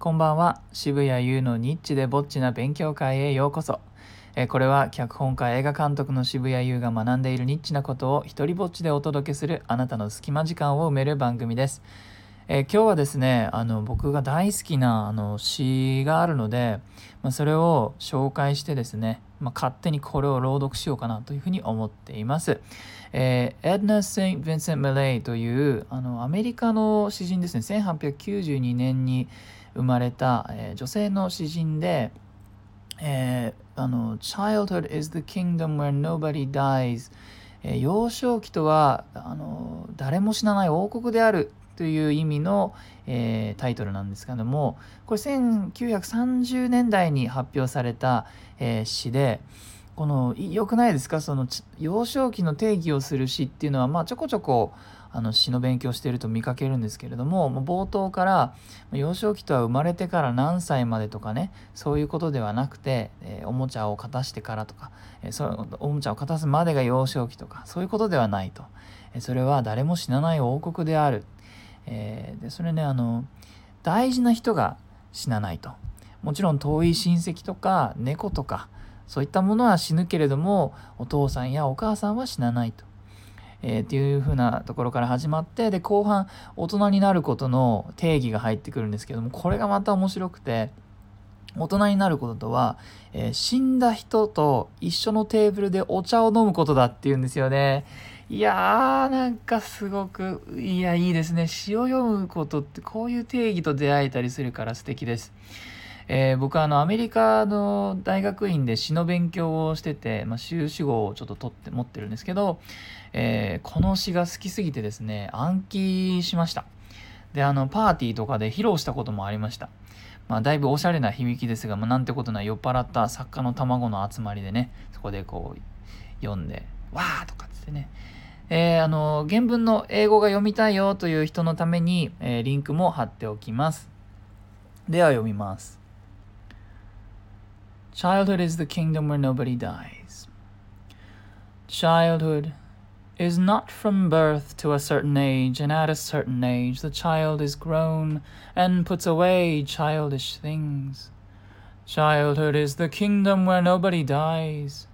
こんばんは。渋谷優のニッチでぼっちな勉強会へようこそ。えこれは脚本家映画監督の渋谷優が学んでいるニッチなことを一人ぼっちでお届けするあなたの隙間時間を埋める番組です。え今日はですねあの僕が大好きなあの詩があるので、まあ、それを紹介してですね、まあ、勝手にこれを朗読しようかなというふうに思っています。えー、エドナ・セイン・ヴィンセント・メレイというあのアメリカの詩人ですね1892年に生まれた、えー、女性の詩人で、えー、あの Childhood is the kingdom where nobody dies、え、幼少期とはあの誰も死なない王国であるという意味の、えー、タイトルなんですけどもこれ1930年代に発表された、えー、詩でこの良くないですか？その幼少期の定義をする詩っていうのはまあちょこちょこあの詩の勉強していると見かけるんですけれどももう冒頭から幼少期とは生まれてから何歳までとかねそういうことではなくて、えー、おもちゃを勝たしてからとか、えー、そおもちゃを勝たすまでが幼少期とかそういうことではないと、えー、それは誰も死なない王国である、えー、でそれねあの大事な人が死なないともちろん遠い親戚とか猫とかそういったものは死ぬけれどもお父さんやお母さんは死なないとえー、っていう風なところから始まってで後半大人になることの定義が入ってくるんですけどもこれがまた面白くて大人になることとは、えー、死んだ人と一緒のテーブルでお茶を飲むことだっていうんですよね。いやーなんかすごくいやいいですね。詩を読むことってこういう定義と出会えたりするから素敵です。えー、僕はあのアメリカの大学院で詩の勉強をしてて、まあ、修士号をちょっと取って持ってるんですけど、えー、この詩が好きすぎてですね暗記しました。であのパーティーとかで披露したこともありました。まあ、だいぶおしゃれな響きですが、まあ、なんてことない酔っ払った作家の卵の集まりでねそこでこう読んで「わー!」とかっつってねえー、あの原文の英語が読みたいよという人のために、えー、リンクも貼っておきますでは読みます Childhood is the kingdom where nobody dies. Childhood is not from birth to a certain age, and at a certain age the child is grown and puts away childish things. Childhood is the kingdom where nobody dies.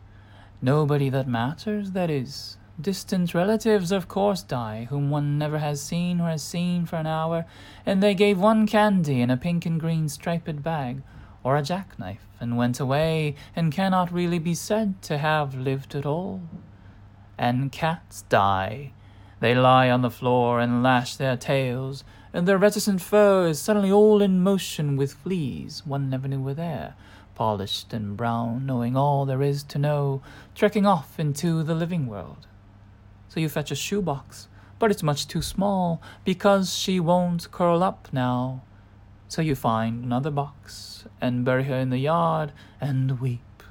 Nobody that matters, that is. Distant relatives, of course, die, whom one never has seen or has seen for an hour, and they gave one candy in a pink and green striped bag, or a jackknife, and went away, and cannot really be said to have lived at all. And cats die. They lie on the floor and lash their tails, and their reticent fur is suddenly all in motion with fleas one never knew were there, polished and brown, knowing all there is to know, trekking off into the living world. So you fetch a shoebox, but it's much too small, because she won't curl up now. So you find another box and bury her in the yard and weep.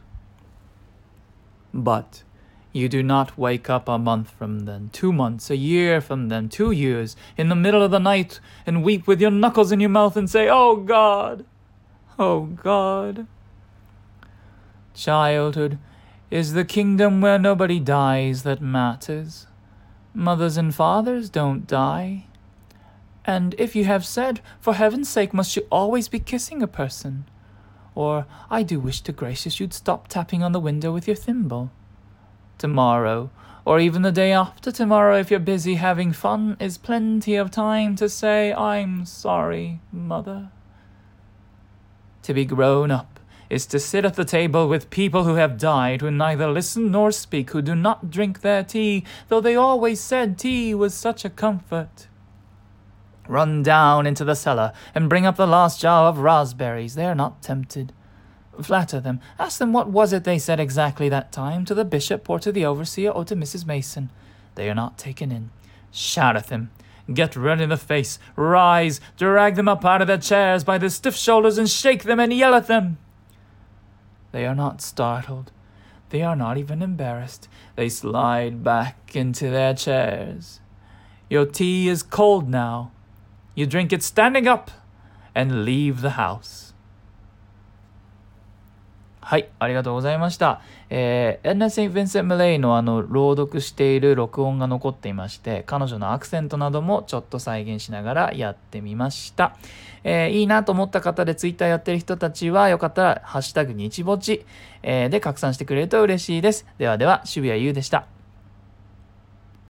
But you do not wake up a month from then, two months, a year from then, two years, in the middle of the night, and weep with your knuckles in your mouth and say, Oh God! Oh God! Childhood is the kingdom where nobody dies that matters. Mothers and fathers don't die. And if you have said, For heaven's sake, must you always be kissing a person? Or, I do wish to gracious you'd stop tapping on the window with your thimble. Tomorrow, or even the day after tomorrow, if you're busy having fun, is plenty of time to say, I'm sorry, mother. To be grown up is to sit at the table with people who have died, who neither listen nor speak, who do not drink their tea, though they always said tea was such a comfort. Run down into the cellar and bring up the last jar of raspberries. They are not tempted. Flatter them. Ask them what was it they said exactly that time to the bishop or to the overseer or to Mrs. Mason. They are not taken in. Shout at them. Get red in the face. Rise. Drag them up out of their chairs by the stiff shoulders and shake them and yell at them. They are not startled. They are not even embarrassed. They slide back into their chairs. Your tea is cold now. You drink it standing up and leave the house. はい、ありがとうございました。えー、エンナ・セイン・ヴィンセン・ムレイのあの朗読している録音が残っていまして、彼女のアクセントなどもちょっと再現しながらやってみました。えー、いいなと思った方でツイッターやってる人たちはよかったら、ハッシュタグ日没、えー、で拡散してくれると嬉しいです。ではでは、渋谷優でした。